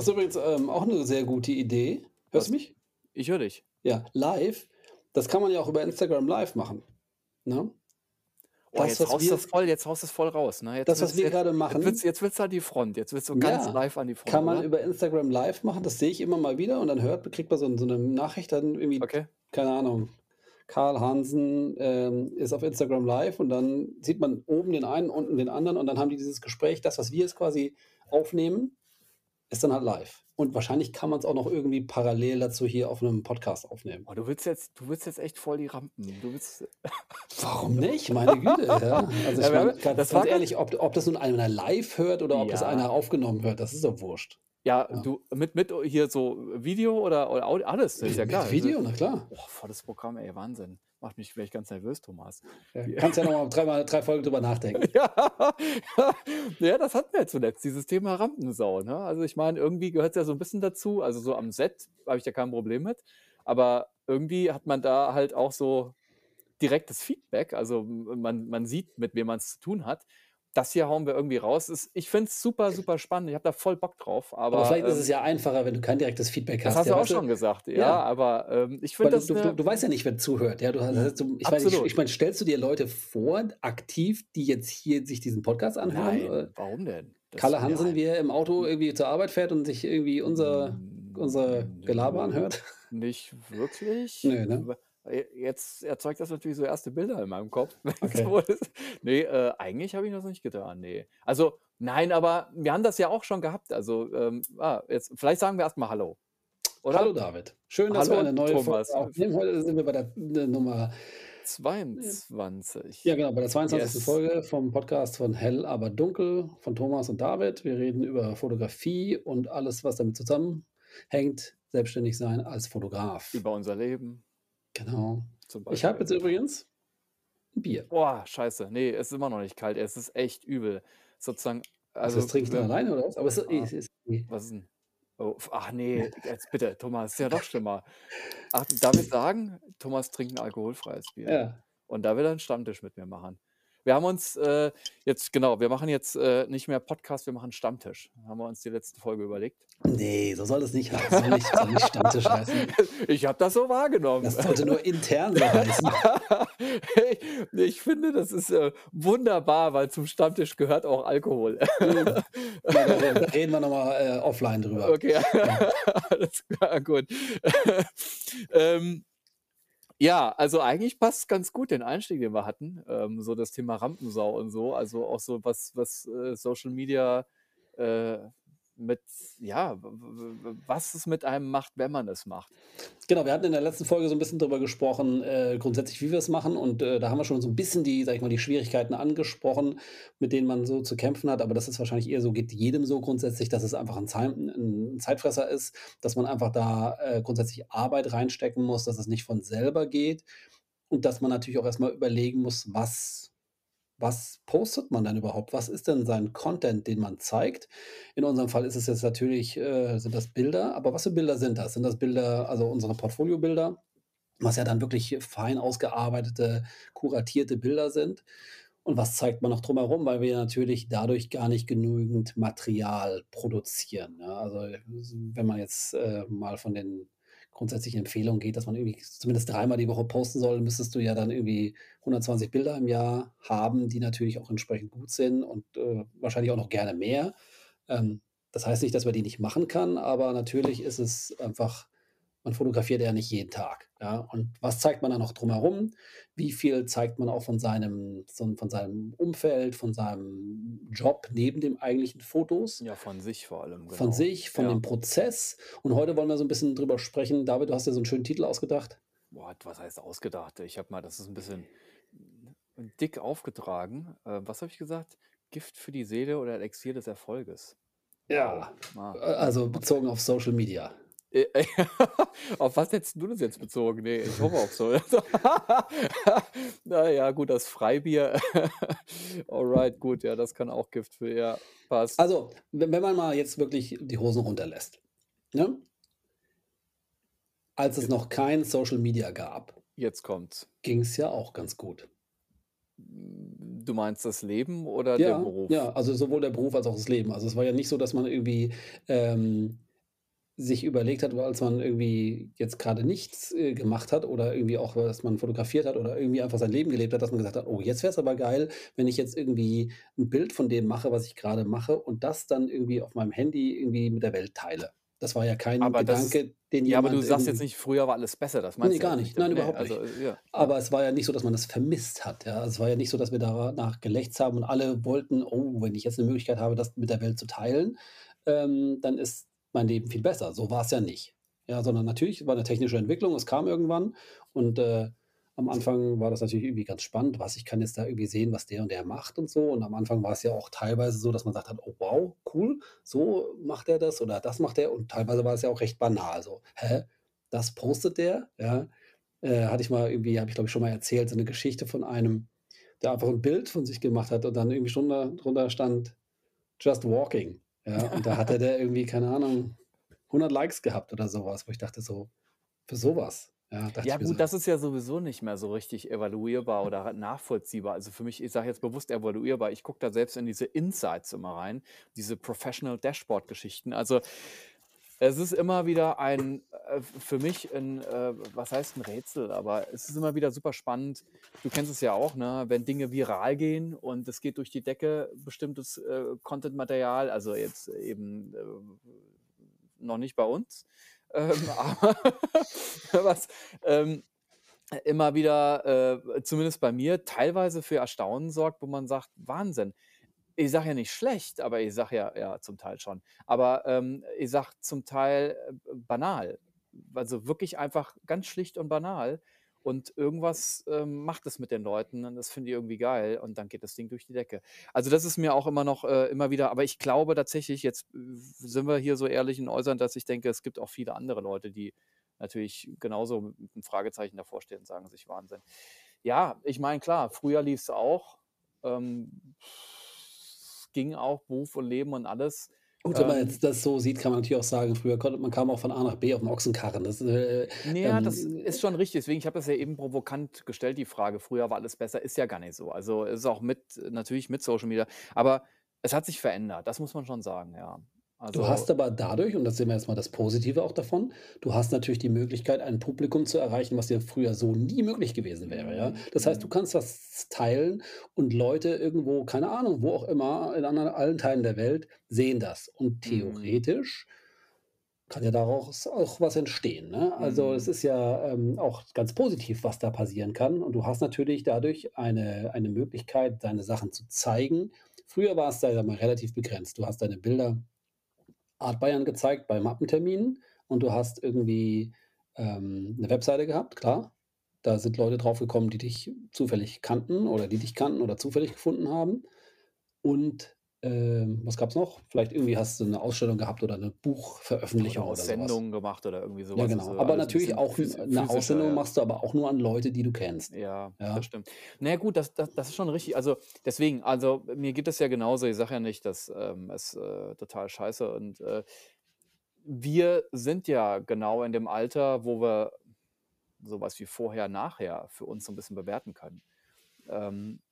Das ist übrigens ähm, auch eine sehr gute Idee. Hörst du was? mich? Ich höre dich. Ja, live. Das kann man ja auch über Instagram live machen. Ne? Oh, Das, jetzt haust wir, das voll, jetzt haust das voll raus. Ne? Jetzt das, was wir jetzt, gerade jetzt willst, machen, jetzt willst du an die Front. Jetzt willst du ganz ja, live an die Front, kann man oder? über Instagram live machen. Das sehe ich immer mal wieder und dann hört, kriegt man so, so eine Nachricht dann irgendwie, Okay. keine Ahnung, Karl Hansen ähm, ist auf Instagram live und dann sieht man oben den einen, unten den anderen und dann haben die dieses Gespräch, das, was wir jetzt quasi aufnehmen, ist dann halt live. Und wahrscheinlich kann man es auch noch irgendwie parallel dazu hier auf einem Podcast aufnehmen. Oh, du willst jetzt, du willst jetzt echt voll die Rampen. Du willst. Warum nicht? Meine Güte, ja. Also Ja, ich meine, haben, ganz, ganz ehrlich, ob, ob das nun einer live hört oder ob das einer Ja, aufgenommen hört, das ist doch wurscht. ja, Ja. du mit, mit hier so Video oder, oder Audio, alles, ist ja Mit klar. Also, Video, na klar. oh, volles Programm, ey, Wahnsinn. Macht mich vielleicht ganz nervös, Thomas. Ja, kannst ja nochmal dreimal drei Folgen drüber nachdenken. Ja, ja, das hatten wir ja zuletzt, dieses Thema Rampensau. Ne? Also ich meine, irgendwie gehört es ja so ein bisschen dazu. Also so am Set habe ich da kein Problem mit. Aber irgendwie hat man da halt auch so direktes Feedback. Also man, man sieht, mit wem man es zu tun hat. Das hier hauen wir irgendwie raus. Ist, ich finde es super, super spannend. Ich habe da voll Bock drauf. Aber Aber vielleicht ist es ähm, ja einfacher, wenn du kein direktes Feedback das hast. hast Ja, du auch weißt du? schon gesagt. Ja, Ja, aber ähm, ich finde du, das du, du, du weißt ja nicht, wer zuhört. Ja, du hast, du, ich meine, ich, ich meine, stellst du dir Leute vor, aktiv, die jetzt hier sich diesen Podcast anhören? Nein, Äh, warum denn? Das, Kalle Hansen, wie er im Auto irgendwie zur Arbeit fährt und sich irgendwie unser, unser Gelaber anhört? nicht wirklich. Nö, ne? W- Jetzt erzeugt das natürlich so erste Bilder in meinem Kopf. wenn es Okay. so ist. Nee, äh, eigentlich habe ich das nicht getan. Nee. Also, nein, aber wir haben das ja auch schon gehabt. Also, ähm, ah, jetzt, vielleicht sagen wir erstmal Hallo, oder? Hallo David. Schön, dass wir Hallo, eine neue Thomas. Folge aufnehmen. Heute sind wir bei der äh, Nummer, 22. ja genau, bei der 22. Yes. Folge vom Podcast von Hell aber dunkel von Thomas und David. Wir reden über Fotografie und alles, was damit zusammenhängt. Selbstständig sein als Fotograf. Über unser Leben Genau. zum Ich habe jetzt übrigens ein Bier. Boah, scheiße. Nee, es ist immer noch nicht kalt. Es ist echt übel. Sozusagen, Also, also, das trinke ich dann alleine oder was? Aber es ist, ah, es ist eh. was ist denn? Oh, ach nee, jetzt bitte, Thomas, ist ja noch schlimmer. Ach, darf ich sagen, Thomas trinkt ein alkoholfreies Bier. Ja. Und da will er einen Stammtisch mit mir machen. Wir haben uns äh, jetzt, genau, wir machen jetzt äh, nicht mehr Podcast, wir machen Stammtisch. Haben wir uns die letzte Folge überlegt. Nee, so soll es nicht heißen. Soll nicht, soll nicht Stammtisch heißen. ich habe das so wahrgenommen. Das sollte nur intern so heißen. ich, ich finde, das ist äh, wunderbar, weil zum Stammtisch gehört auch Alkohol. Da reden wir nochmal äh, offline drüber. Okay, Ja. alles klar, gut. ähm, ja, also eigentlich passt ganz gut den Einstieg, den wir hatten. Ähm, so das Thema Rampensau und so. Also auch so was, was äh, Social Media äh, mit, ja, was es mit einem macht, wenn man es macht. Genau, wir hatten in der letzten Folge so ein bisschen darüber gesprochen, äh, grundsätzlich, wie wir es machen. Und äh, da haben wir schon so ein bisschen die, sag ich mal, die Schwierigkeiten angesprochen, mit denen man so zu kämpfen hat. Aber das ist wahrscheinlich eher so, geht jedem so grundsätzlich, dass es einfach ein, Zeit, ein Zeitfresser ist, dass man einfach da äh, grundsätzlich Arbeit reinstecken muss, dass es nicht von selber geht. Und dass man natürlich auch erstmal überlegen muss, was, was postet man denn überhaupt? Was ist denn sein Content, den man zeigt? In unserem Fall ist es jetzt natürlich, äh, sind das Bilder, aber was für Bilder sind das? Sind das Bilder, also unsere Portfoliobilder, was ja dann wirklich fein ausgearbeitete, kuratierte Bilder sind? Und was zeigt man noch drumherum? Weil wir natürlich dadurch gar nicht genügend Material produzieren. Ja? Also wenn man jetzt äh, mal von den grundsätzlichen Empfehlungen geht, dass man irgendwie zumindest dreimal die Woche posten soll, müsstest du ja dann irgendwie 120 Bilder im Jahr haben, die natürlich auch entsprechend gut sind und äh, wahrscheinlich auch noch gerne mehr. Ähm, das heißt nicht, dass man die nicht machen kann, aber natürlich ist es einfach, man fotografiert ja nicht jeden Tag. Ja? Und was zeigt man dann noch drumherum? Wie viel zeigt man auch von seinem, von seinem Umfeld, von seinem Job neben dem eigentlichen Fotos? Ja, von sich vor allem, Von genau. sich, von Ja. dem Prozess. Und heute wollen wir so ein bisschen drüber sprechen. David, du hast ja so einen schönen Titel ausgedacht. Boah, was heißt ausgedacht? Ich habe mal, das ist ein bisschen dick aufgetragen. Äh, was habe ich gesagt? Gift für die Seele oder Elixier des Erfolges. Ja, Ah, also bezogen auf Social Media. Äh, auf was hättest du das jetzt bezogen? Nee, ich hoffe auf so. naja, gut, das Freibier. Alright, gut, ja, das kann auch Gift für, ja, passt. Also, wenn man mal jetzt wirklich die Hosen runterlässt, ne? Als es noch kein Social Media gab, Jetzt kommt's. ging es ja auch ganz gut. Du meinst das Leben oder der Ja, Beruf? ja, also sowohl der Beruf als auch das Leben. Also, es war ja nicht so, dass man irgendwie, ähm, sich überlegt hat, als man irgendwie jetzt grade nichts, äh, gemacht hat oder irgendwie auch, dass man fotografiert hat oder irgendwie einfach sein Leben gelebt hat, dass man gesagt hat: „Oh, jetzt wäre es aber geil, wenn ich jetzt irgendwie 'n Bild von dem mache, was ich grade mache und das dann irgendwie auf meinem Handy irgendwie mit der Welt teile.“ Das war ja kein Aber das Gedanke, den ja, aber du jemand sagst jetzt nicht: „Früher war alles besser“, das meinst du ja gar nicht. Nein, ne? überhaupt Also, nicht. äh, ja. Aber es war ja nicht so, dass man das vermisst hat, ja? Es war ja nicht so, dass wir danach gelächzt haben und alle wollten: „Oh, wenn ich jetzt 'ne Möglichkeit habe, das mit der Welt zu teilen, ähm, dann ist mein Leben viel besser.“ So war's ja nicht. Ja, sondern natürlich war 'ne technische Entwicklung. Es kam irgendwann und, äh, am Anfang war das natürlich irgendwie ganz spannend. Was, ich kann jetzt da irgendwie sehen, was der und der macht und so. Und am Anfang war's ja auch teilweise so, dass man gesagt hat: „Oh wow, cool, so macht er das oder das macht er.“ Und teilweise war es ja auch recht banal so: „Hä, das postet der?“ Ja? Äh, hatte ich mal irgendwie habe ich, glaube ich, schon mal erzählt, so 'ne Geschichte von einem, der einfach 'n Bild von sich gemacht hat und dann irgendwie drunter drunter stand: „Just walking“, ja? Und da hatte der irgendwie, keine Ahnung, 100 Likes gehabt oder so was, wo ich dachte so: „Für so was?“ Ja, Ja mir so. gut, das ist ja sowieso nicht mehr so richtig evaluierbar oder nachvollziehbar. Also, für mich ich sage jetzt bewusst evaluierbar, ich gucke da selbst in diese Insights immer rein, diese Professional Dashboard Geschichten. Also, es ist immer wieder ein äh, für mich 'n äh, was heißt 'n Rätsel, aber es ist immer wieder super spannend. Du kennst es ja auch, ne, wenn Dinge viral gehen und es geht durch die Decke, bestimmtes, äh, Content-Material, also jetzt eben, noch nicht bei uns, ähm, aber was, ähm, immer wieder, zumindest bei mir, teilweise für Erstaunen sorgt, wo man sagt: „Wahnsinn.“ Ich sage ja nicht schlecht, aber ich sage ja ja, zum Teil schon. Aber, ähm, ich sage zum Teil, äh, banal. Also, wirklich einfach ganz schlicht und banal. Und irgendwas, ähm, macht es mit den Leuten und das finden die irgendwie geil und dann geht das Ding durch die Decke. Also, das ist mir auch immer noch äh, immer wieder aber ich glaube tatsächlich, jetzt sind wir hier so ehrlich in Äußern, dass ich denke, es gibt auch viele andere Leute, die natürlich genauso mit 'n Fragezeichen davor stehen und sagen sich: „Wahnsinn.“ Ja, ich meine, klar, früher lief's auch. Ähm, es ging auch, Beruf und Leben und alles. Gut, wenn man Ähm jetzt das so sieht, kann man natürlich auch sagen, früher konnte man kam auch von A nach B auf'm Ochsenkarren. Das, äh, Ne, ja, das ähm ist schon richtig. Deswegen ich habe das ja eben provokant gestellt, die Frage. Früher war alles besser, ist ja gar nicht so. Also, es ist auch mit natürlich mit Social Media, aber es hat sich verändert, das muss man schon sagen, ja. Du Also hast aber dadurch, und das sehen wir jetzt mal das Positive auch davon, du hast natürlich die Möglichkeit, ein Publikum zu erreichen, was dir früher so nie möglich gewesen wäre, ja? Das heißt, du mhm. kannst was teilen und Leute irgendwo, keine Ahnung, wo auch immer, in anderen allen Teilen der Welt sehen das. Und Mhm. theoretisch kann ja daraus auch was entstehen, ne? Also, es Mhm. ist ja, ähm, auch ganz positiv, was da passieren kann. Und du hast natürlich dadurch eine eine Möglichkeit, deine Sachen zu zeigen. Früher war es, mal, relativ begrenzt. Du hast deine Bilder Art Bayern gezeigt bei Mappenterminen und du hast irgendwie, ähm, 'ne Webseite gehabt, klar. Da sind Leute drauf gekommen, die dich zufällig kannten oder die dich kannten oder zufällig gefunden haben. Und, ähm, was gab's noch? Vielleicht irgendwie hast du 'ne Ausstellung gehabt oder 'ne Oder Buchveröffentlichung oder so was. Aussendungen gemacht oder irgendwie so Ja, genau. also Aber natürlich bisschen auch 'ne physischer, Aussendung ja. machst du aber auch nur an Leute, die du kennst, Ja, das ja? stimmt. Na ja, gut, das das das ist schon richtig. Also, deswegen also, mir geht es ja genauso. Ich sage ja nicht, dass, ähm, es, äh, total scheiße und, äh wir sind ja genau in dem Alter, wo wir so was wie vorher, nachher für uns so 'n bisschen bewerten können. Ähm,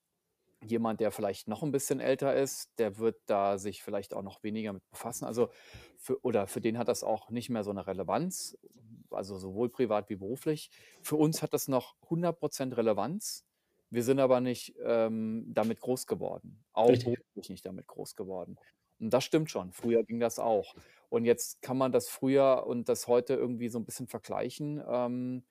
jemand, der vielleicht noch 'n bisschen älter ist, der wird da sich vielleicht auch noch weniger mit befassen. Also, für oder für den hat das auch nicht mehr so 'ne Relevanz, also, sowohl privat wie beruflich. Für uns hat das noch 100 % Relevanz. Wir sind aber nicht, ähm, damit groß geworden, auch Richtig. beruflich nicht damit groß geworden. Und das stimmt schon, früher ging das auch. Und jetzt kann man das früher und das heute irgendwie so 'n bisschen vergleichen. Ähm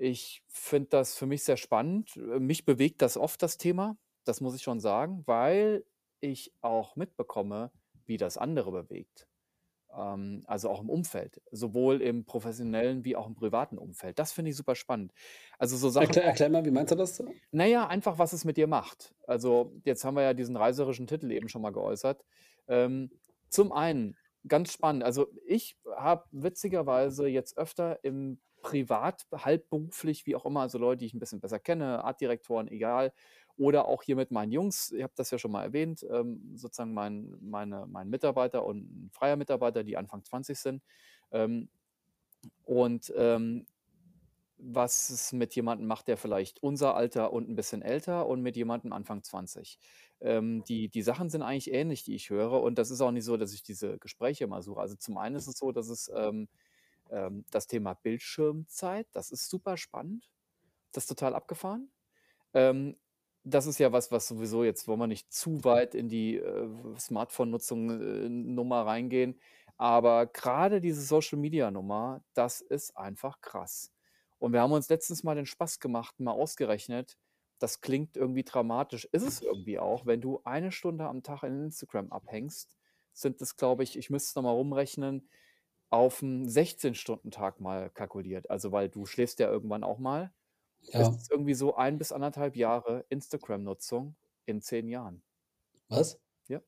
ich finde das für mich sehr spannend. Äh, mich bewegt das oft, das Thema, das muss ich schon sagen, weil ich auch mitbekomme, wie das andere bewegt. Ähm, also, auch im Umfeld, sowohl im professionellen wie auch im privaten Umfeld. Das finde ich super spannend. Also, so Sachen Erklär erklär mal, wie meinst du das? na ja, einfach, was es mit dir macht. Also, jetzt haben wir ja diesen reißerischen Titel eben schon mal geäußert. Ähm, zum einen, ganz spannend, also, ich habe witzigerweise jetzt öfter im privat, halb beruflich, wie auch immer, also, Leute, die ich 'n bisschen besser kenne, Artdirektoren, egal, oder auch hier mit meinen Jungs, ich habe das ja schon mal erwähnt, ähm, sozusagen mein meine mein Mitarbeiter und 'n freier Mitarbeiter, die Anfang 20 sind. Ähm, und, ähm was es mit jemandem macht, der vielleicht unser Alter und 'n bisschen älter und mit jemandem Anfang 20. Ähm, die die Sachen sind eigentlich ähnlich, die ich höre und das ist auch nicht so, dass ich diese Gespräche immer suche. Also, zum einen ist es so, dass es, ähm, ähm, das Thema Bildschirmzeit, das ist super spannend. Das ist total abgefahren. Ähm, das ist ja was, was sowieso jetzt wollen wir nicht zu weit in die, äh, Smartphone-Nutzung, äh, reingehen, aber grade diese Social-Media-Nummer, das ist einfach krass. Und wir haben uns letztens mal den Spaß gemacht, mal ausgerechnet, das klingt irgendwie dramatisch, ist es irgendwie auch, wenn du eine Stunde am Tag in Instagram abhängst, sind es, glaube ich ich müsste es noch mal rumrechnen, auf'm 16-Stunden-Tag mal kalkuliert. Also, weil du schläfst ja irgendwann auch mal. Ja. ist irgendwie so 1 bis 1,5 Jahre Instagram-Nutzung in 10 Jahren. Was? Ja.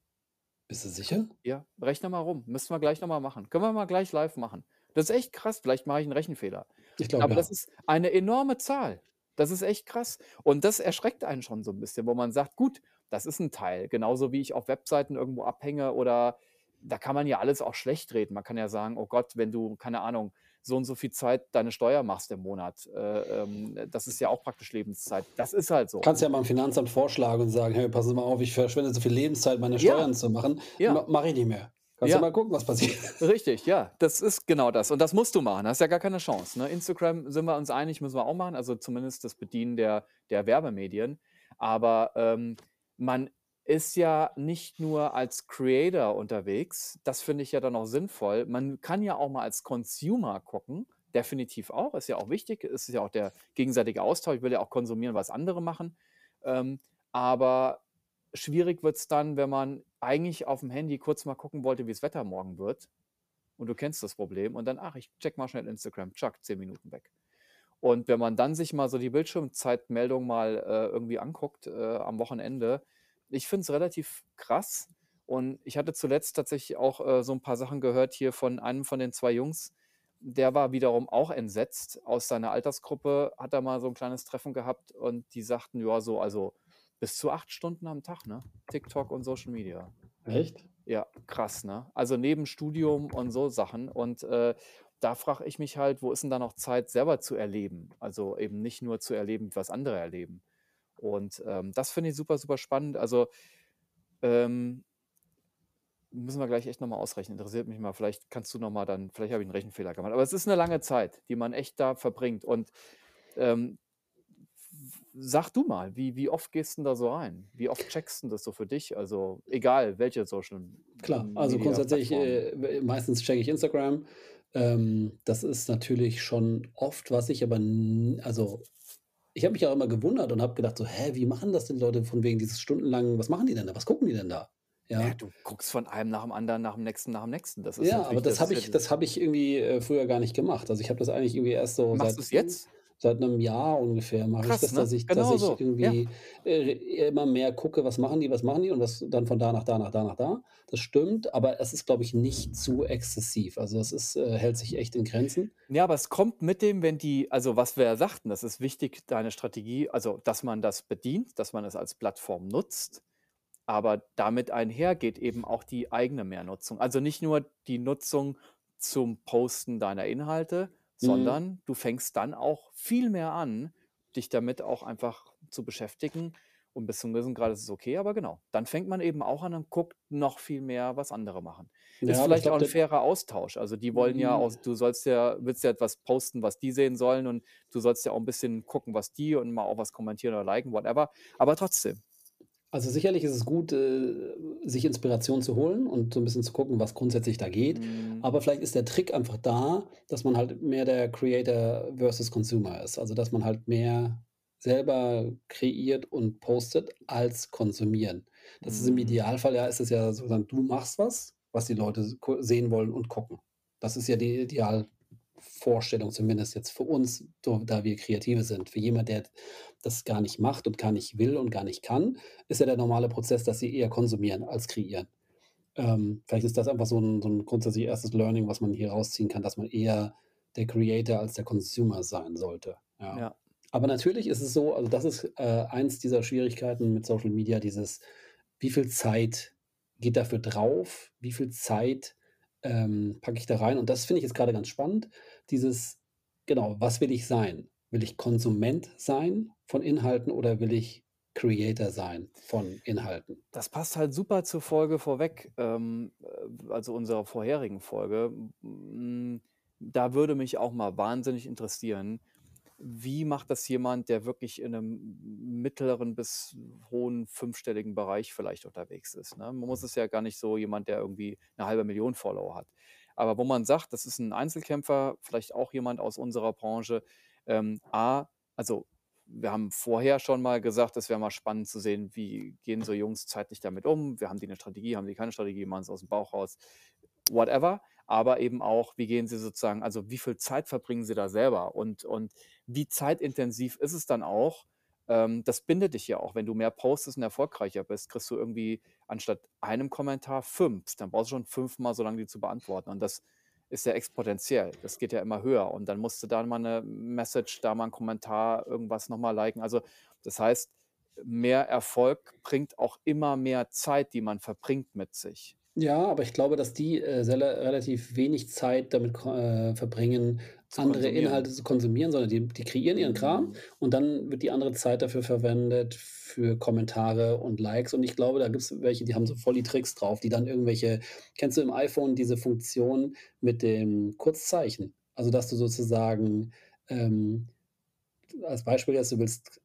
Bist du sicher? Ja, rechne mal rum. Müssen wir gleich noch mal machen. Können wir mal gleich live machen. Das ist echt krass. Vielleicht mache ich 'n Rechenfehler. Ich glaube, Aber das ja. ist eine enorme Zahl. Das ist echt krass. Und das erschreckt einen schon so 'n bisschen, wo man sagt: „Gut, das ist 'n Teil.“ Genauso wie ich auf Webseiten irgendwo abhänge oder da kann man ja alles auch schlechtreden. Man kann ja sagen: „Oh Gott, wenn du, keine Ahnung, so und so viel Zeit deine Steuer machst im Monat, äh, ähm, das ist ja auch praktisch Lebenszeit.“ Das ist halt so. Kannst ja mal dem Finanzamt vorschlagen und sagen: „Hey, passen Sie mal auf, ich verschwende so viel Lebenszeit, meine Ja. Steuern zu machen. Ja. Ma mache ich nicht mehr. Kannst du Ja. mal gucken, was passiert.“ Richtig, ja, das ist genau das. Und das musst du machen. Hast ja gar keine Chance, ne? Instagram sind wir uns einig, müssen wir auch machen, also zumindest das Bedienen der der Werbemedien. Aber, ähm, man ist ja nicht nur als Creator unterwegs. Das finde ich ja dann auch sinnvoll. Man kann ja auch mal als Consumer gucken, definitiv auch, ist ja auch wichtig. Es ist ja auch der gegenseitige Austausch. Ich will ja auch konsumieren, was andere machen. Ähm, aber schwierig wird's dann, wenn man eigentlich auf'm Handy kurz mal gucken wollte, wie's Wetter morgen wird. Und du kennst das Problem und dann: „Ach, ich checke mal schnell Instagram.“ Tschack, 10 Minuten weg. Und wenn man dann sich mal so die Bildschirmzeitmeldung mal, äh, irgendwie anguckt, äh, am Wochenende ich finde es relativ krass. Und ich hatte zuletzt tatsächlich auch, äh, so 'n paar Sachen gehört hier von einem von den 2 Jungs. Der war wiederum auch entsetzt. Aus seiner Altersgruppe hat er mal so 'n kleines Treffen gehabt und die sagten, ja, so also bis zu 8 Stunden am Tag, ne? TikTok und Social Media. Echt? Ja, krass, ne? Also neben Studium und so Sachen. Und, äh, da frage ich mich halt, wo ist denn da noch Zeit, selber zu erleben? Also eben nicht nur zu erleben, was andere erleben. Und, ähm, das finde ich super, super spannend. Also, ähm müssen wir gleich echt noch mal ausrechnen. Interessiert mich mal. Vielleicht kannst du noch mal dann vielleicht habe ich 'n Rechenfehler gemacht. Aber es ist 'ne lange Zeit, die man echt da verbringt. Und, ähm, sag du mal, wie wie oft gehst 'n da so rein? Wie oft checkst 'n das so für dich? Also, egal welche Social Klar, also Media grundsätzlich, äh, meistens checke ich Instagram. Ähm, das ist natürlich schon oft, was ich aber also, ich habe mich auch immer gewundert und habe gedacht so: „Hä, wie machen das denn Leute von wegen dieses stundenlang was machen die denn da? Was gucken die denn da?“ Na ja, Ja. du guckst von einem nach dem anderen, nach dem nächsten, nach dem nächsten. Das ist Ja, aber das das habe ich das habe ich irgendwie, äh, früher gar nicht gemacht. Also, ich habe das eigentlich irgendwie erst so Machst seit du's jetzt? Seit 'nem Jahr ungefähr mache ich Krass, das, dass ne? ich dass Genau ich so. Ja. irgendwie, äh, immer mehr gucke, was machen die, was machen die und was dann von da nach da, nach da, nach da. Das stimmt, aber es ist, glaube ich, nicht zu exzessiv. Also, es ist äh, hält sich echt in Grenzen. Ja, aber es kommt mit dem, wenn die also, was wir ja sagten, das ist wichtig, deine Strategie also, dass man das bedient, dass man es als Plattform nutzt. Aber damit einher geht eben auch die eigene Mehrnutzung. Also, nicht nur die Nutzung zum Posten deiner Inhalte, Mhm. sondern du fängst dann auch viel mehr an, dich damit auch einfach zu beschäftigen. Und bis zu 'nem gewissen Grad ist es okay, aber genau. Dann fängt man eben auch an und guckt noch viel mehr, was andere machen. Ist Ja, ich vielleicht auch glaube, 'n der fairer Austausch. Also, die wollen ja Hm. auch du sollst ja willst ja etwas posten, was die sehen sollen und du sollst ja auch 'n bisschen gucken, was die und mal auch was kommentieren oder liken, whatever. Aber trotzdem. Also, sicherlich ist es gut, äh, sich Inspiration zu holen und so 'n bisschen zu gucken, was grundsätzlich da geht. Mhm. Aber vielleicht ist der Trick einfach da, dass man halt mehr der Creator versus Consumer ist. Also, dass man halt mehr selber kreiert und postet als konsumieren. Das ist im Mhm. Idealfall ja ist es ja so dann du machst was, was die Leute sehen wollen und gucken. Das ist ja die Idealvorstellung, zumindest jetzt für uns, da wir Kreative sind. Für jemand, der das gar nicht macht und gar nicht will und gar nicht kann, ist ja der normale Prozess, dass sie eher konsumieren als kreieren. Ähm, vielleicht ist das einfach so 'n so 'n grundsätzlich 1. Learning, was man hier rausziehen kann, dass man eher der Creator als der Consumer sein sollte, ja. Ja. Aber natürlich ist es so also, das ist, äh, eins dieser Schwierigkeiten mit Social Media, dieses wie viel Zeit geht dafür drauf? Wie viel Zeit, ähm, packe ich da rein? Und das finde ich jetzt grade ganz spannend, dieses genau, was will ich sein? Will ich Konsument sein von Inhalten oder will ich Creator sein von Inhalten? Das passt halt super zur Folge vorweg, ähm, äh, also unserer vorherigen Folge. Hm, da würde mich auch mal wahnsinnig interessieren, wie macht das jemand, der wirklich in einem mittleren bis hohen fünfstelligen Bereich vielleicht unterwegs ist, ne? Man muss es ja gar nicht so jemand, der irgendwie 'ne halbe Million Follower hat. Aber wo man sagt, das ist ein Einzelkämpfer, vielleicht auch jemand aus unserer Branche, ähm, A also, wir haben vorher schon mal gesagt, es wäre mal spannend zu sehen, wie gehen so Jungs zeitlich damit um? Wir haben die eine Strategie, haben die keine Strategie, machen es aus dem Bauch raus, whatever. Aber eben auch, wie gehen sie sozusagen also, wie viel Zeit verbringen sie da selber und und wie zeitintensiv ist es dann auch? Ähm, das bindet dich ja auch. Wenn du mehr postest und erfolgreicher bist, kriegst du irgendwie anstatt einem Kommentar 5. Dann brauchst du schon fünfmal so lange, die zu beantworten. Und das ist ja exponentiell. Das geht ja immer höher. Und dann musst du da mal eine Message, da mal 'n Kommentar, irgendwas noch mal liken. Also, das heißt, mehr Erfolg bringt auch immer mehr Zeit, die man verbringt mit sich. Ja, aber ich glaube, dass die, äh, relativ wenig Zeit damit äh, verbringen, andere. Inhalte zu konsumieren, sondern die die kreieren ihren Kram und dann wird die andere Zeit dafür verwendet für Kommentare und Likes. Und ich glaube, da gibt's welche, die haben so voll die Tricks drauf, die dann irgendwelche kennst du im iPhone diese Funktion mit dem Kurzzeichen? Also, dass du sozusagen, ähm als Beispiel jetzt, du willst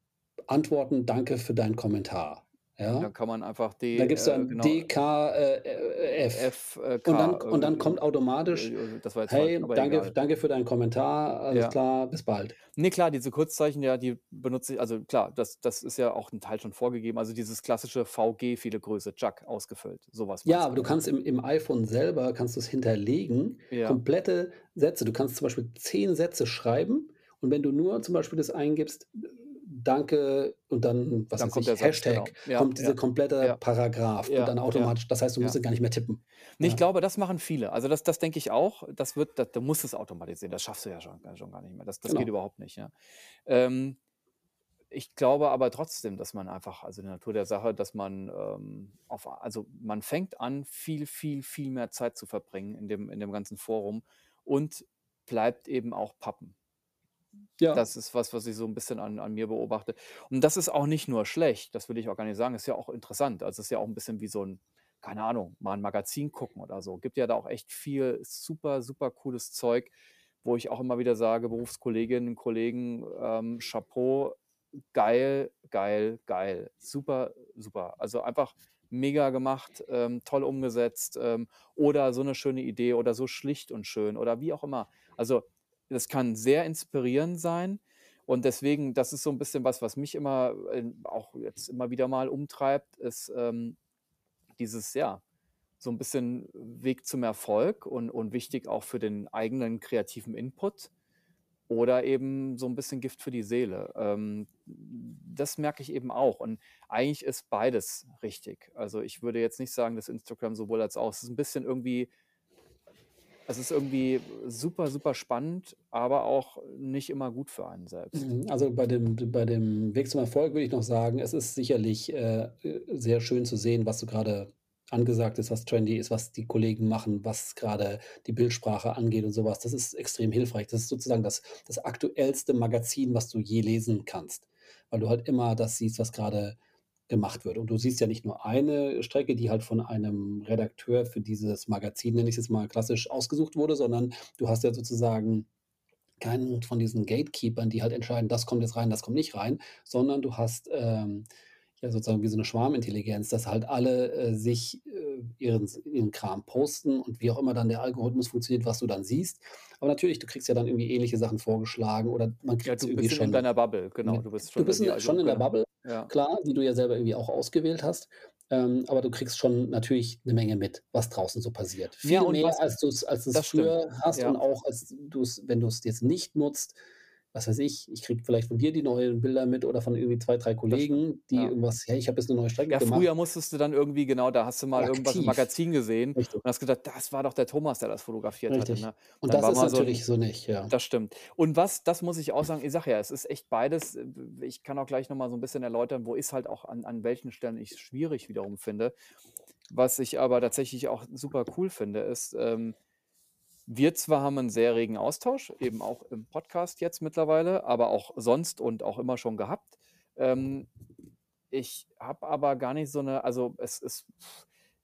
antworten: „Danke für deinen Kommentar“, Und ja? dann kann man einfach D Da gibst du äh, ein genau, DK äh, äh, äh, Und dann und dann kommt äh, automatisch: äh, jetzt falsch, „Hey, aber danke egal. danke für deinen Kommentar. Alles Ja. klar, bis bald.“ Ne, klar, diese Kurzzeichen, ja, die benutze ich also klar, das das ist ja auch 'n Teil schon vorgegeben. Also, dieses klassische VG, viele Grüße, Jack, ausgefüllt. So was Ja, aber du, du ne? kannst im im iPhone selber kannst du's hinterlegen, Ja. komplette Sätze. Du kannst zum Beispiel 10 Sätze schreiben und wenn du nur zum Beispiel das eingibst, äh, „Danke“ und dann, was Dann kommt der ich, Satz, genau. Hashtag, Ja, kommt ja, diese komplette ja. Paragraph und Ja, dann ja, automatisch das heißt, du musst ja. gar nicht mehr tippen. Ne, ich Ja. glaube, das machen viele. Also, das das denke ich auch. Das wird da du musst es automatisieren. Das schaffst du ja schon schon gar nicht mehr. Das das geht Genau. überhaupt nicht, ja. Ähm, ich glaube aber trotzdem, dass man einfach also, die Natur der Sache, dass man, ähm, auf also, man fängt an, viel, viel, viel mehr Zeit zu verbringen in dem in dem ganzen Forum und bleibt eben auch Pappen. Ja. Das ist was, was ich so 'n bisschen an an mir beobachte. Und das ist auch nicht nur schlecht, das will ich auch gar nicht sagen, ist ja auch interessant. Also, ist ja auch 'n bisschen wie so 'n keine Ahnung, mal 'n Magazin gucken oder so. Gibt ja da auch echt viel super, super cooles Zeug, wo ich auch immer wieder sage: „Berufskolleginnen, Kollegen, ähm, Chapeau, geil, geil, geil. Super, super.“ Also, einfach mega gemacht, ähm, toll umgesetzt, ähm, oder so 'ne schöne Idee oder so schlicht und schön oder wie auch immer. Also, das kann sehr inspirierend sein und deswegen das ist so 'n bisschen was, was mich immer, äh, auch jetzt immer wieder mal umtreibt, ist, ähm, dieses ja, so 'n bisschen Weg zum Erfolg und und wichtig auch für den eigenen kreativen Input oder eben so 'n bisschen Gift für die Seele. Ähm, das merke ich eben auch und eigentlich ist beides richtig. Also, ich würde jetzt nicht sagen, dass Instagram sowohl als auch es ist 'n bisschen irgendwie es ist irgendwie super, super spannend, aber auch nicht immer gut für einen selbst. Mhm, also, bei dem bei dem Weg zum Erfolg würde ich noch sagen, es ist sicherlich, äh, sehr schön zu sehen, was so grade angesagt ist, was trendy ist, was die Kollegen machen, was grade die Bildsprache angeht und so was. Das ist extrem hilfreich. Das ist sozusagen das das aktuellste Magazin, was du je lesen kannst, weil du halt immer das siehst, was grade gemacht wird. Und du siehst ja nicht nur eine Strecke, die halt von einem Redakteur für dieses Magazin, nenne ich's jetzt mal klassisch, ausgesucht wurde, sondern du hast ja sozusagen keinen von diesen Gatekeepern, die halt entscheiden: „Das kommt jetzt rein, das kommt nicht rein“, sondern du hast, ähm, ja sozusagen wie so 'ne Schwarmintelligenz, dass halt alle, äh, sich, äh, ihren ihren Kram posten und wie auch immer dann der Algorithmus funktioniert, was du dann siehst. Aber natürlich, du kriegst ja dann irgendwie ähnliche Sachen vorgeschlagen oder man Ja, kriegt's du irgendwie bist in in schon deiner Bubble, genau. Du bist Du schon bist irgendwie in schon in der genau. Bubble, Ja. klar, die du ja selber irgendwie auch ausgewählt hast, ähm, aber du kriegst schon natürlich 'ne Menge mit, was draußen so passiert. Ja, Viel und mehr, was als du's als du's das stimmt, früher hast und ja. auch als du's wenn du's jetzt nicht nutzt was weiß ich, ich kriege vielleicht von dir die neuen Bilder mit oder von irgendwie 2, 3 Das stimmt, Kollegen, die ja. irgendwas: „Hey, ich habe jetzt 'ne neue Strecke Ja, gemacht.“ früher musstest du dann irgendwie genau, da hast du mal irgendwas im Aktiv. Magazin gesehen Richtig. und hast gedacht: „Das war doch der Thomas, der das fotografiert hatte“, Richtig. ne? Und Dann das war ist mal so natürlich so nicht, ja. das stimmt. Und was das muss ich auch sagen, ich sage ja, es ist echt beides. Äh, ich kann auch gleich noch mal so 'n bisschen erläutern, wo ich's halt auch an an welchen Stellen ich's schwierig wiederum finde. Was ich aber tatsächlich auch super cool finde, ist, ähm wir zwar haben einen sehr regen Austausch, eben auch im Podcast jetzt mittlerweile, aber auch sonst und auch immer schon gehabt. Ähm, ich habe aber gar nicht so eine, also es, es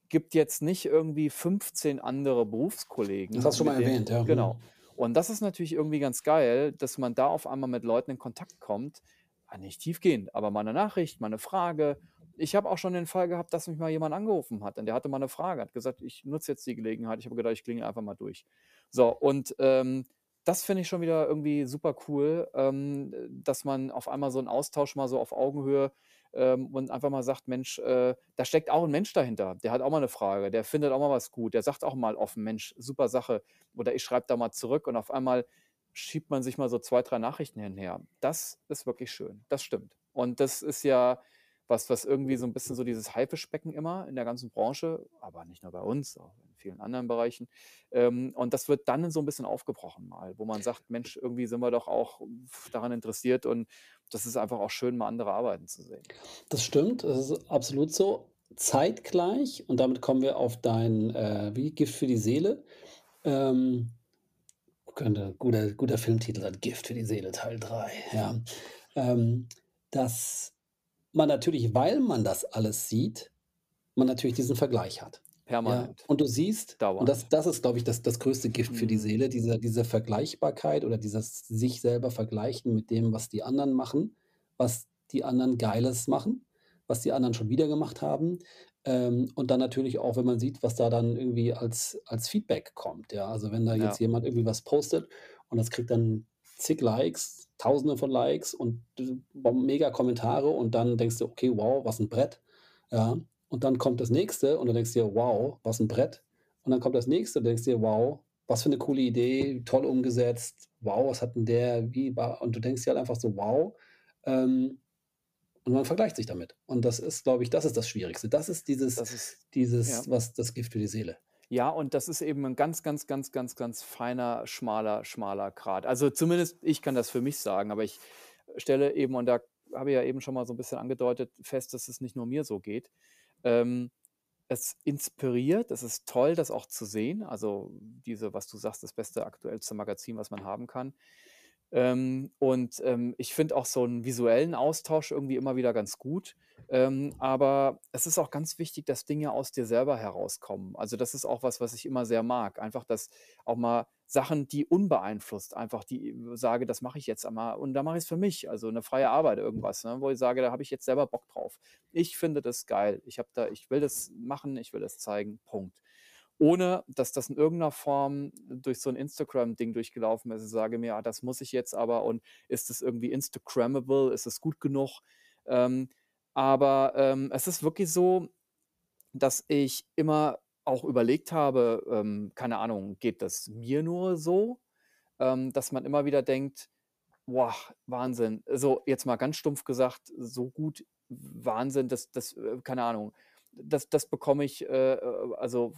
gibt jetzt nicht irgendwie 15 andere Berufskollegen. Das hast du schon mal denen, erwähnt, ja. Genau. Und das ist natürlich irgendwie ganz geil, dass man da auf einmal mit Leuten in Kontakt kommt. Ah, nicht tiefgehend, aber mal eine Nachricht, mal eine Frage. Ich habe auch schon den Fall gehabt, dass mich mal jemand angerufen hat und der hatte mal eine Frage, hat gesagt, ich nutze jetzt die Gelegenheit. Ich habe gedacht, ich klinge einfach mal durch. So, und ähm, das finde ich schon wieder irgendwie super cool, ähm, dass man auf einmal so einen Austausch mal so auf Augenhöhe ähm, und einfach mal sagt, Mensch, äh, da steckt auch ein Mensch dahinter, der hat auch mal eine Frage, der findet auch mal was gut, der sagt auch mal offen, Mensch, super Sache. Oder ich schreibe da mal zurück und auf einmal schiebt man sich mal so zwei, drei Nachrichten hinher. Das ist wirklich schön, das stimmt. Und das ist ja was, was irgendwie so ein bisschen so dieses Haifischbecken immer in der ganzen Branche, aber nicht nur bei uns, auch in vielen anderen Bereichen. Ähm, und das wird dann so ein bisschen aufgebrochen mal, wo man sagt, Mensch, irgendwie sind wir doch auch daran interessiert und das ist einfach auch schön, mal andere Arbeiten zu sehen. Das stimmt, das ist absolut so. Zeitgleich, und damit kommen wir auf dein äh, wie Gift für die Seele. Ähm, könnte guter, guter Filmtitel sein, Gift für die Seele, Teil 3. Ja. Ähm, dass man natürlich, weil man das alles sieht, man natürlich diesen Vergleich hat. Ja, Permanent, und du siehst, und dauernd. das, das ist, glaube ich, das, das größte Gift für die Mhm. Seele, diese, diese Vergleichbarkeit oder dieses sich selber vergleichen mit dem, was die anderen machen, was die anderen Geiles machen, was die anderen schon wieder gemacht haben. Ähm, und dann natürlich auch, wenn man sieht, was da dann irgendwie als, als Feedback kommt. Ja, also wenn da jetzt Ja, jemand irgendwie was postet und das kriegt dann zig Likes, Tausende von Likes und äh, mega Kommentare und dann denkst du, okay, wow, was ein Brett. Ja, und dann kommt das nächste und du denkst dir, wow, was ein Brett. Und dann kommt das nächste und du denkst dir, wow, was für eine coole Idee, toll umgesetzt. Wow, was hat denn der, wie war. Und du denkst dir halt einfach so, wow. Ähm, und man vergleicht sich damit. Und das ist, glaube ich, das ist das Schwierigste. Das ist dieses, das ist, ja. dieses, was das Gift für die Seele. Ja, und das ist eben ein ganz, ganz, ganz, ganz, ganz feiner, schmaler, schmaler Grat. Also zumindest ich kann das für mich sagen, aber ich stelle eben, und da habe ich ja eben schon mal so ein bisschen angedeutet, fest, dass es nicht nur mir so geht. Ähm, es inspiriert, es ist toll, das auch zu sehen. Also diese, was du sagst, das beste, aktuellste Magazin, was man haben kann. Ähm, und ähm, ich finde auch so einen visuellen Austausch irgendwie immer wieder ganz gut. Ähm, aber es ist auch ganz wichtig, dass Dinge aus dir selber herauskommen. Also das ist auch was, was ich immer sehr mag. Einfach, dass auch mal Sachen, die unbeeinflusst, einfach die sage, das mache ich jetzt einmal und da mache ich es für mich. Also eine freie Arbeit, irgendwas, ne, wo ich sage, da habe ich jetzt selber Bock drauf. Ich finde das geil. Ich habe da, ich will das machen, ich will das zeigen. Punkt ohne dass das in irgendeiner Form durch so ein Instagram-Ding durchgelaufen ist. Ich sage mir, ah, das muss ich jetzt aber und ist es irgendwie Instagrammable, ist es gut genug? Ähm, aber ähm, es ist wirklich so, dass ich immer auch überlegt habe, ähm, keine Ahnung, geht das mir nur so, ähm, dass man immer wieder denkt, boah, Wahnsinn. So, jetzt mal ganz stumpf gesagt, so gut, Wahnsinn, das, das, äh, keine Ahnung das, das bekomme ich, äh, äh also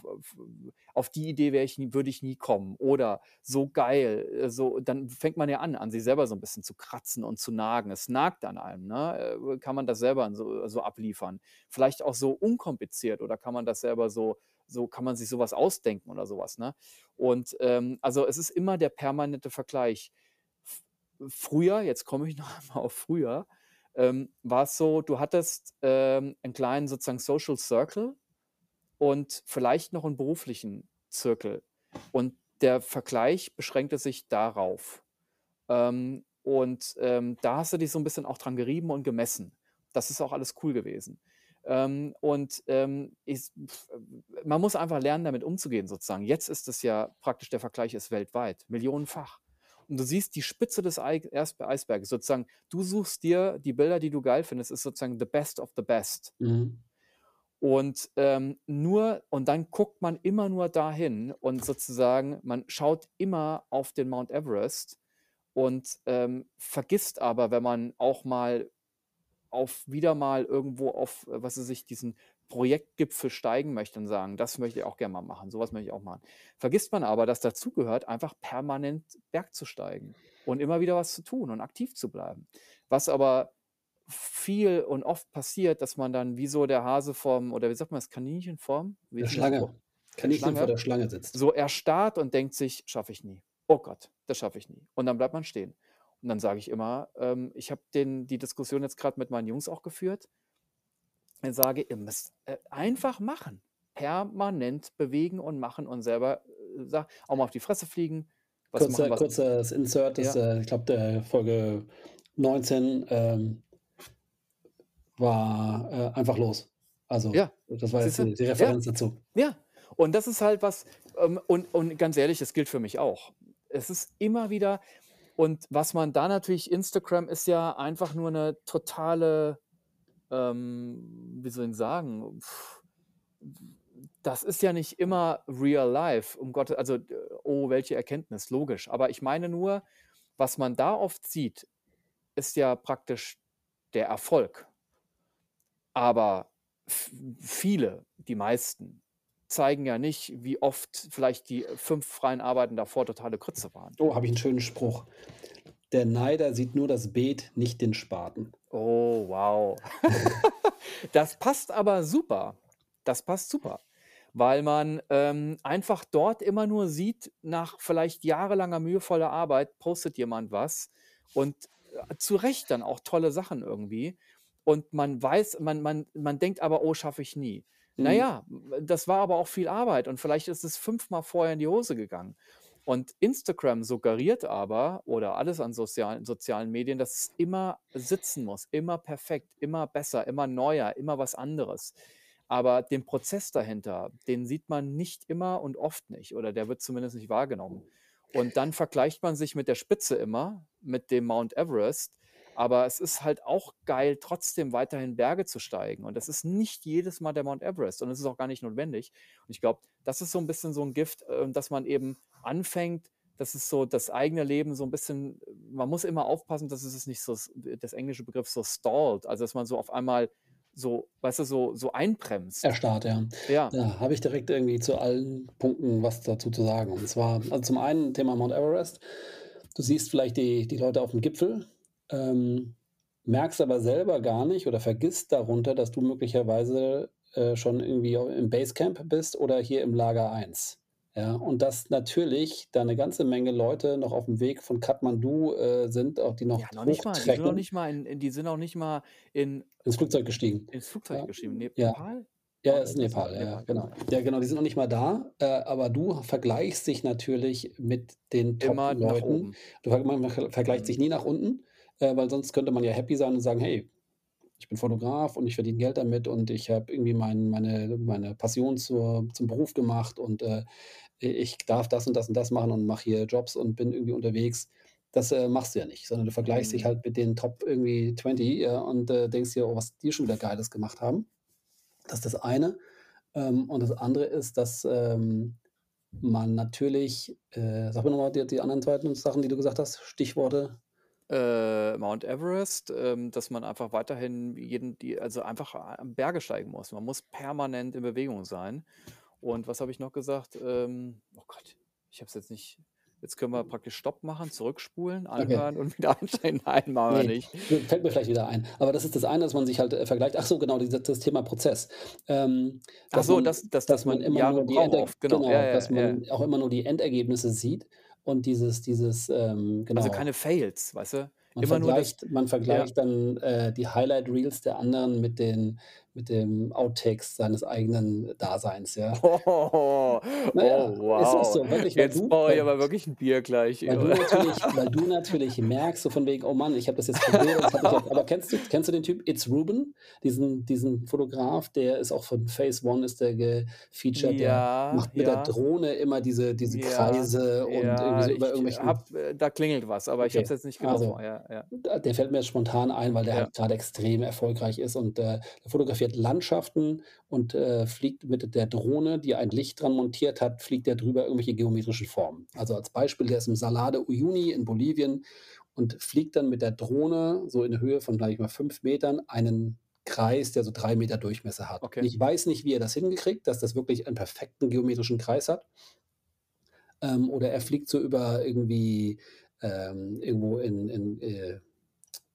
auf die Idee wäre ich würde ich nie kommen. Oder so geil, äh, so, dann fängt man ja an, an sich selber so ein bisschen zu kratzen und zu nagen. Es nagt an einem, ne? Äh, kann man das selber so, so abliefern? Vielleicht auch so unkompliziert oder kann man das selber so, so kann man sich sowas ausdenken oder sowas, ne? Und ähm, also es ist immer der permanente Vergleich. Früher, jetzt komme ich noch einmal auf früher, ähm, war es so, du hattest ähm, einen kleinen sozusagen Social Circle und vielleicht noch einen beruflichen Zirkel. Und der Vergleich beschränkte sich darauf. Ähm, und ähm, da hast du dich so ein bisschen auch dran gerieben und gemessen. Das ist auch alles cool gewesen. Ähm, und ähm, ich, man muss einfach lernen, damit umzugehen, sozusagen. Jetzt ist es ja praktisch, der Vergleich ist weltweit, millionenfach und du siehst die Spitze des Eisberges. Sozusagen, du suchst dir die Bilder, die du geil findest, ist sozusagen the best of the best. Mhm. Und ähm, nur, und dann guckt man immer nur dahin und sozusagen, man schaut immer auf den Mount Everest und ähm, vergisst aber, wenn man auch mal auf wieder mal irgendwo auf, was weiß ich, diesen Projektgipfel steigen möchte und sagen, das möchte ich auch gerne mal machen, sowas möchte ich auch machen. Vergisst man aber, dass dazu gehört, einfach permanent Berg zu steigen und immer wieder was zu tun und aktiv zu bleiben. Was aber viel und oft passiert, dass man dann wie so der Hase vom, oder wie sagt man das, Kaninchenform? Wie Der Schlange. Der Kaninchen vor Schlange, der Schlange sitzt. so erstarrt und denkt sich: „Schaffe ich nie. Oh Gott, das schaffe ich nie.“ Und dann bleibt man stehen. Und dann sage ich immer ähm, ich habe den die Diskussion jetzt grad mit meinen Jungs auch geführt. Ich sage: „Ihr müsst, äh, einfach machen. Permanent bewegen und machen und selber, äh, auch mal auf die Fresse fliegen, was machen, Kurzer was kurzes Insert, das, Ja. äh, ich glaube, der Folge 19, ähm war, äh, einfach los. Also, Ja, das war jetzt die die Ja. Referenz dazu. Ja, und das ist halt was ähm, und und ganz ehrlich, das gilt für mich auch. Es ist immer wieder und was man da natürlich Instagram ist ja einfach nur 'ne totale, ähm, wie soll ich sagen, das ist ja nicht immer real life, um Gotte also, d oh, welche Erkenntnis, logisch. Aber ich meine nur, was man da oft sieht, ist ja praktisch der Erfolg. Aber viele, die meisten, zeigen ja nicht, wie oft vielleicht die 5 freien Arbeiten davor totale Grütze waren. Oh, habe ich 'n schönen Spruch. Der Neider sieht nur das Beet, nicht den Spaten. Oh, wow. Das passt aber super. Das passt super, weil man, ähm, einfach dort immer nur sieht, nach vielleicht jahrelanger mühevoller Arbeit postet jemand was und, äh, zu Recht dann auch tolle Sachen irgendwie. Und man weiß man man man denkt aber: „Oh, schaffe ich nie.“ Na Mhm. ja, das war aber auch viel Arbeit und vielleicht ist es fünfmal vorher in die Hose gegangen. Und Instagram suggeriert aber oder alles an sozialen sozialen Medien, dass es immer sitzen muss, immer perfekt, immer besser, immer neuer, immer was anderes. Aber den Prozess dahinter, den sieht man nicht immer und oft nicht oder der wird zumindest nicht wahrgenommen. Und dann vergleicht man sich mit der Spitze immer, mit dem Mount Everest, aber es ist halt auch geil, trotzdem weiterhin Berge zu steigen. Und das ist nicht jedes Mal der Mount Everest und es ist auch gar nicht notwendig. Und ich glaube, das ist so 'n bisschen so 'n Gift, äh, dass man eben anfängt das ist so das eigene Leben so 'n bisschen man muss immer aufpassen, dass es nicht so das englische Begriff so stallt, also, dass man so auf einmal so, weißt du, so so einbremst. Erstarrt, ja. Ja. Da habe ich direkt irgendwie zu allen Punkten was dazu zu sagen. Und zwar also, zum einen Thema Mount Everest. Du siehst vielleicht die die Leute aufm Gipfel, ähm, merkst aber selber gar nicht oder vergisst darunter, dass du möglicherweise, äh, schon irgendwie im Basecamp bist oder hier im Lager 1. Ja, und dass natürlich da 'ne ganze Menge Leute noch aufm Weg von Kathmandu, äh, sind, auch die noch Ja, noch nicht mal. Die sind noch nicht mal in in die sind noch nicht mal in Ins Flugzeug gestiegen. ins Flugzeug Ja, gestiegen. Ja. Nepal? Ja, Mount ist Everest, Nepal, ja, ja, Nepal, genau. genau, ja. Genau, die sind noch nicht mal da, äh, aber du vergleichst dich natürlich mit den Immer nach Top-Leuten. oben. Du ver man ver vergleicht Mhm. nie nach unten, äh, weil sonst könnte man ja happy sein und sagen: „Hey, ich bin Fotograf und ich verdiene Geld damit und ich habe irgendwie mein meine meine Passion zur zum Beruf gemacht und, äh, ich darf das und das und das machen und mache hier Jobs und bin irgendwie unterwegs.“ Das, äh, machst du ja nicht, sondern du vergleichst dich Mhm. halt mit den Top irgendwie 20, ja, und, äh, denkst dir: „Oh, was die schon wieder Geiles gemacht haben.“ Das ist das eine. Ähm, und das andere ist, dass, ähm, man natürlich äh, sag mir noch mal die die anderen 2. Sachen, die du gesagt hast, Stichworte. Äh, Mount Everest, ähm, dass man einfach weiterhin jeden die also, einfach a Berge steigen muss. Man muss permanent in Bewegung sein. Und was habe ich noch gesagt? Ähm, oh Gott, ich habe es jetzt nicht jetzt können wir praktisch Stopp machen, zurückspulen, Okay. anhören und wieder einsteigen. Nein, machen wir Ne, nicht. fällt mir vielleicht wieder ein. Aber das ist das eine, dass man sich halt, äh, vergleicht. Ach so, genau, diese das Thema Prozess. Ähm, Ach dass so, man dass dass dass dass man immer nur die braucht Enderg oft, genau. Ja, genau, ja, dass ja. man auch immer nur die Endergebnisse sieht und dieses dieses, ähm Also, genau. keine Fails, weißt du? Man Immer nur das vergleicht man ja. vergleicht dann, äh, die Highlight Reels der anderen mit den mit dem Outtakes seines eigenen Daseins, ja. Oh, Na ja, oh, ist doch wow. so, wirklich, Jetzt du brauche ich aber wirklich 'n Bier gleich. weil du natürlich weil du natürlich merkst, so von wegen: „Oh Mann, ich habe das jetzt probiert, das aber kennst du kennst du den Typ It's Ruben? Diesen diesen Fotograf, der ist auch von Phase One ist der gefeatured, der Ja, macht mit der ja. Drohne immer diese diese Ja, Kreise und irgendwie ja, so über ich irgendwelchen habe äh, da klingelt was, aber ich habe es Okay, jetzt nicht genau also. Ja, ja. der fällt mir jetzt spontan ein, weil der Ja. halt grade extrem erfolgreich ist und, äh, der fotografiert Landschaften und, äh, fliegt mit der Drohne, die ein Licht dran montiert hat, fliegt der drüber irgendwelche geometrischen Formen. Also, als Beispiel, der ist im Salar de Uyuni in Bolivien und fliegt dann mit der Drohne so in Höhe von, sage ich mal, 5 Metern einen Kreis, der so 3 Meter Durchmesser hat. Okay. ich weiß nicht, wie er das hingekriegt, dass das wirklich einen perfekten geometrischen Kreis hat. Ähm, oder er fliegt so über irgendwie, ähm, irgendwo in in, äh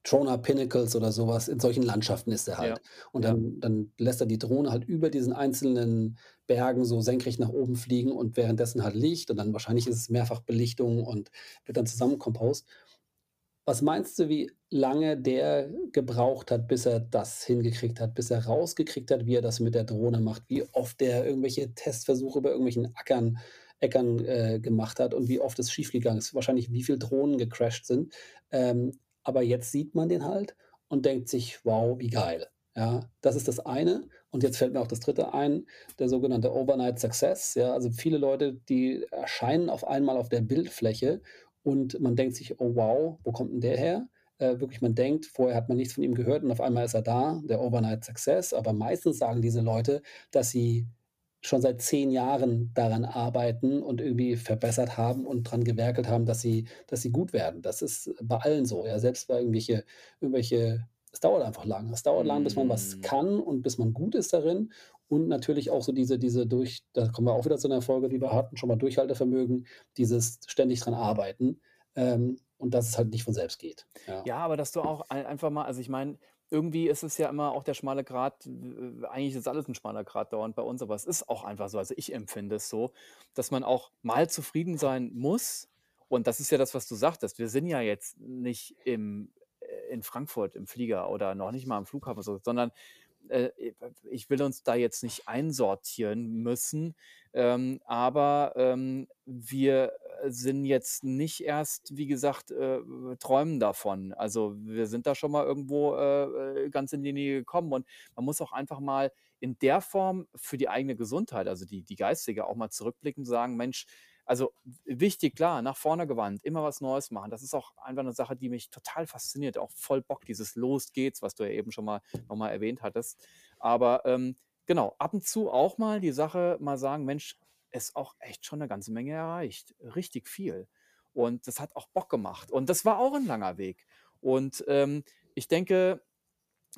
Trona Pinnacles oder sowas. In solchen Landschaften ist er halt. Ja, Und dann dann lässt er die Drohne halt über diesen einzelnen Bergen so senkrecht nach oben fliegen und währenddessen halt Licht und dann wahrscheinlich ist es Mehrfachbelichtung und wird dann zusammenkompost. Was meinst du, wie lange der gebraucht hat, bis er das hingekriegt hat, bis er rausgekriegt hat, wie er das mit der Drohne macht, wie oft der irgendwelche Testversuche bei irgendwelchen Ackern Äckern, äh, gemacht hat und wie oft es schiefgegangen ist, wahrscheinlich wie viel Drohnen gecrashed sind. Ähm, aber jetzt sieht man den halt und denkt sich: „Wow, wie geil.“ Ja, das ist das eine. Und jetzt fällt mir auch das Dritte ein, der sogenannte Overnight Success, ja? Also, viele Leute, die erscheinen auf einmal auf der Bildfläche und man denkt sich: „Oh wow, wo kommt 'n der her?“ Äh, wirklich, man denkt, vorher hat man nichts von ihm gehört und auf einmal ist er da, der Overnight Success. Aber meistens sagen diese Leute, dass sie schon seit 10 Jahren daran arbeiten und irgendwie verbessert haben und dran gewerkelt haben, dass sie dass sie gut werden. Das ist bei allen so, ja, selbst bei irgendwelche irgendwelche es dauert einfach lang. Es dauert lang, bis man was Mhm. kann und bis man gut ist darin und natürlich auch so diese diese durch da kommen wir auch wieder zu 'ner Folge, die wir hatten, schon mal Durchhaltevermögen, dieses ständig dran arbeiten, ähm, und dass es halt nicht von selbst geht, ja. Ja, aber dass du auch ei einfach mal also, ich meine, irgendwie ist es ja immer auch der schmale Grat eigentlich ist alles 'n schmaler Grat dauernd bei uns, aber es ist auch einfach so. Also, ich empfinde es so, dass man auch mal zufrieden sein muss. Und das ist ja das, was du sagtest. Wir sind ja jetzt nicht im äh, in Frankfurt im Flieger oder noch nicht mal am Flughafen so, sondern, äh, ich will uns da jetzt nicht einsortieren müssen, ähm, aber, ähm, wir, sind jetzt nicht erst, wie gesagt, äh, träumen davon. Also, wir sind da schon mal irgendwo, äh, äh, ganz in die Nähe gekommen und man muss auch einfach mal in der Form für die eigene Gesundheit, also die die geistige, auch mal zurückblicken und sagen: „Mensch“ also, wichtig, klar, nach vorne gewandt, immer was Neues machen. Das ist auch einfach 'ne Sache, die mich total fasziniert, auch voll Bock, dieses „Los geht's“, was du ja eben schon mal noch mal erwähnt hattest. Aber, ähm, genau, ab und zu auch mal die Sache mal sagen: „Mensch, ist auch echt schon 'ne ganze Menge erreicht, richtig viel.“ Und das hat auch Bock gemacht. Und das war auch 'n langer Weg. Und, ähm, ich denke,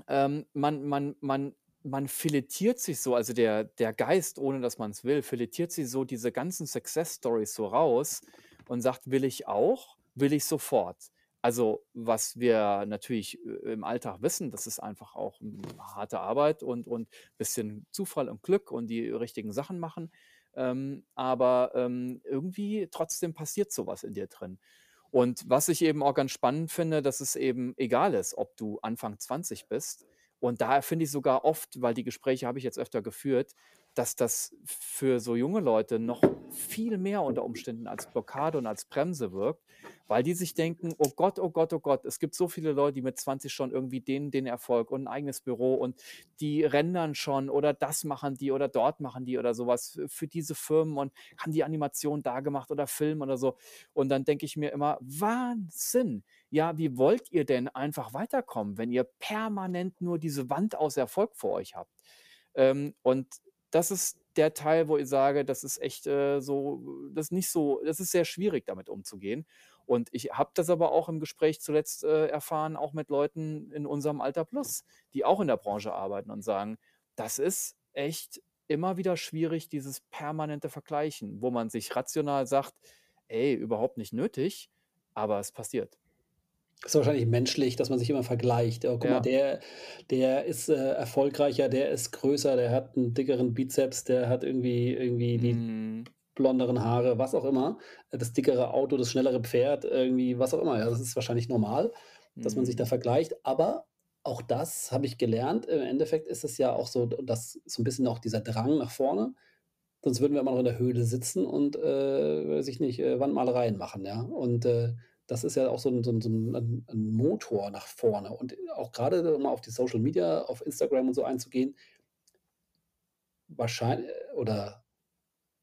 ähm, man man man man filetiert sich so also, der der Geist, ohne dass man's will, filetiert sich so diese ganzen Success Stories so raus und sagt: „Will ich auch, will ich sofort.“ Also, was wir natürlich, äh, im Alltag wissen, das ist einfach auch, hm, harte Arbeit und und bisschen Zufall und Glück und die richtigen Sachen machen. Ähm, aber, ähm, irgendwie trotzdem passiert so was in dir drin. Und was ich eben auch ganz spannend finde, dass es eben egal ist, ob du Anfang 20 bist. Und da finde ich sogar oft, weil die Gespräche habe ich jetzt öfter geführt, dass das für so junge Leute noch viel mehr unter Umständen als Blockade und als Bremse wirkt, weil die sich denken: „Oh Gott, oh Gott, oh Gott, es gibt so viele Leute, die mit 20 schon irgendwie den den Erfolg und 'n eigenes Büro und die rendern schon oder das machen die oder dort machen die oder so was f für diese Firmen und haben die Animation da gemacht oder Film oder so.“ Und dann denke ich mir immer: „Wahnsinn! Ja, wie wollt ihr denn einfach weiterkommen, wenn ihr permanent nur diese Wand aus Erfolg vor euch habt?“ Ähm, und das ist der Teil, wo ich sage, das ist echt, äh, so das ist nicht so das ist sehr schwierig, damit umzugehen. Und ich habe das aber auch im Gespräch zuletzt, äh, erfahren, auch mit Leuten in unserem Alter plus, die auch in der Branche arbeiten und sagen: „Das ist echt immer wieder schwierig, dieses permanente Vergleichen“, wo man sich rational sagt: „Ey, überhaupt nicht nötig“, aber es passiert. Ist wahrscheinlich menschlich, dass man sich immer vergleicht. „Oh, guck mal, Ja. der der ist, äh, erfolgreicher, der ist größer, der hat 'n dickeren Bizeps, der hat irgendwie irgendwie die Mhm. blonderen Haare“, was auch immer, äh, das dickere Auto, das schnellere Pferd, irgendwie, was auch immer. Ja, das ist wahrscheinlich normal, dass man sich da Mhm. vergleicht. Aber auch das habe ich gelernt. Im Endeffekt ist es ja auch so, dass so 'n bisschen auch dieser Drang nach vorne, sonst würden wir immer noch in der Höhle sitzen und, äh, weiß ich nicht, äh, Wandmalereien machen, ja? Und, äh, das ist ja auch so 'n so 'n so 'n 'n 'n Motor nach vorne. Und auch grade, um mal auf die Social Media, auf Instagram und so einzugehen wahrschei oder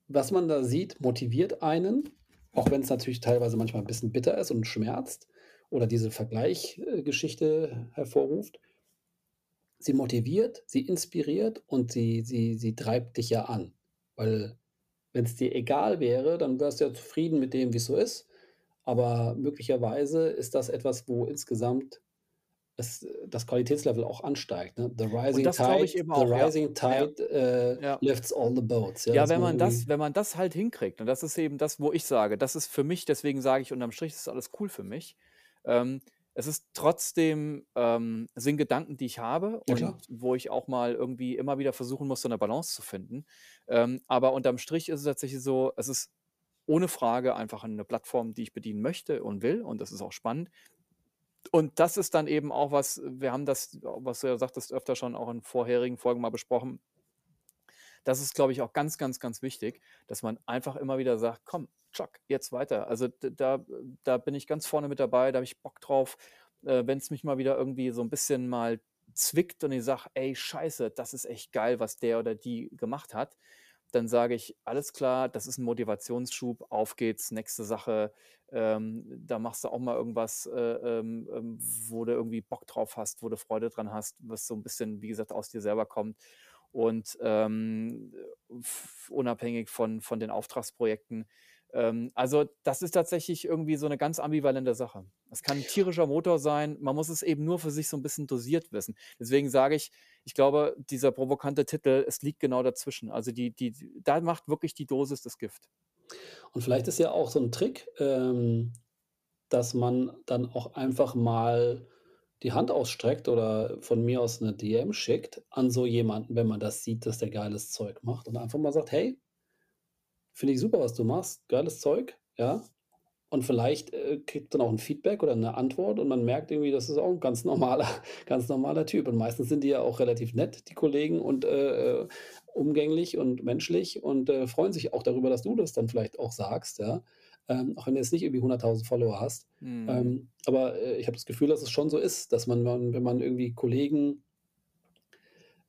was man da sieht, motiviert einen, auch wenn's natürlich teilweise manchmal 'n bisschen bitter ist und schmerzt oder diese Vergleich äh, hervorruft. Sie motiviert, sie inspiriert und sie sie sie treibt dich ja an. Weil wenn's dir egal wäre, dann wärst du ja zufrieden mit dem, wie's so ist. Aber möglicherweise ist das etwas, wo insgesamt es das Qualitätslevel auch ansteigt, ne? „The rising das tide the auch, rising Ja. tide, äh, Ja. lifts all the boats“, ja, Ja, wenn man das wenn man das halt hinkriegt, und das ist eben das, wo ich sage, das ist für mich deswegen sage ich unterm Strich, ist alles cool für mich. Ähm, es ist trotzdem, ähm, sind Gedanken, die ich habe und klar. wo ich auch mal irgendwie immer wieder versuchen muss, so 'ne Balance zu finden. Ähm, aber unterm Strich ist es tatsächlich so, es ist ohne Frage einfach 'ne Plattform, die ich bedienen möchte und will und das ist auch spannend. Und das ist dann eben auch was wir haben das, was du ja sagtest, öfter schon auch in vorherigen Folgen mal besprochen. Das ist, glaube ich, auch ganz, ganz, ganz wichtig, dass man einfach immer wieder sagt: „Komm, Chuck, jetzt weiter.“ Also, da da bin ich ganz vorne mit dabei, da habe ich Bock drauf, äh, wenn's mich mal wieder irgendwie so 'n bisschen mal zwickt und ich sage: „Ey, Scheiße, das ist echt geil, was der oder die gemacht hat.“ Dann sage ich: „Alles klar, das ist 'n Motivationsschub, auf geht's, nächste Sache.“ Ähm, da machst du auch mal irgendwas, äh, ähm, ähm, wo du irgendwie Bock drauf hast, wo du Freude dran hast, was so 'n bisschen, wie gesagt, aus dir selber kommt. Und, ähm, unabhängig von von den Auftragsprojekten. Ähm, also, das ist tatsächlich irgendwie so 'ne ganz ambivalente Sache. Es kann 'n tierischer Motor sein, man muss es eben nur für sich so 'n bisschen dosiert wissen. Deswegen sage ich, ich glaube, dieser provokante Titel, es liegt genau dazwischen. Also, die die da macht wirklich die Dosis das Gift. Und vielleicht ist ja auch so 'n Trick, ähm, dass man dann auch einfach mal die Hand ausstreckt oder von mir aus 'ne DM schickt an so jemanden, wenn man das sieht, dass der geiles Zeug macht und einfach mal sagt: „Hey“ „finde ich super, was du machst, geiles Zeug“, ja? Und vielleicht, äh, kriegt dann auch 'n Feedback oder 'ne Antwort und man merkt irgendwie, das ist auch 'n ganz normaler ganz normaler Typ. Und meistens sind die ja auch relativ nett, die Kollegen und, äh, äh, umgänglich und menschlich und, äh, freuen sich auch darüber, dass du das dann vielleicht auch sagst, ja? Ähm, auch wenn du jetzt nicht irgendwie 100.000 Follower hast. Mhm. Ähm, aber, äh, ich habe das Gefühl, dass es schon so ist, dass man wenn man irgendwie Kollegen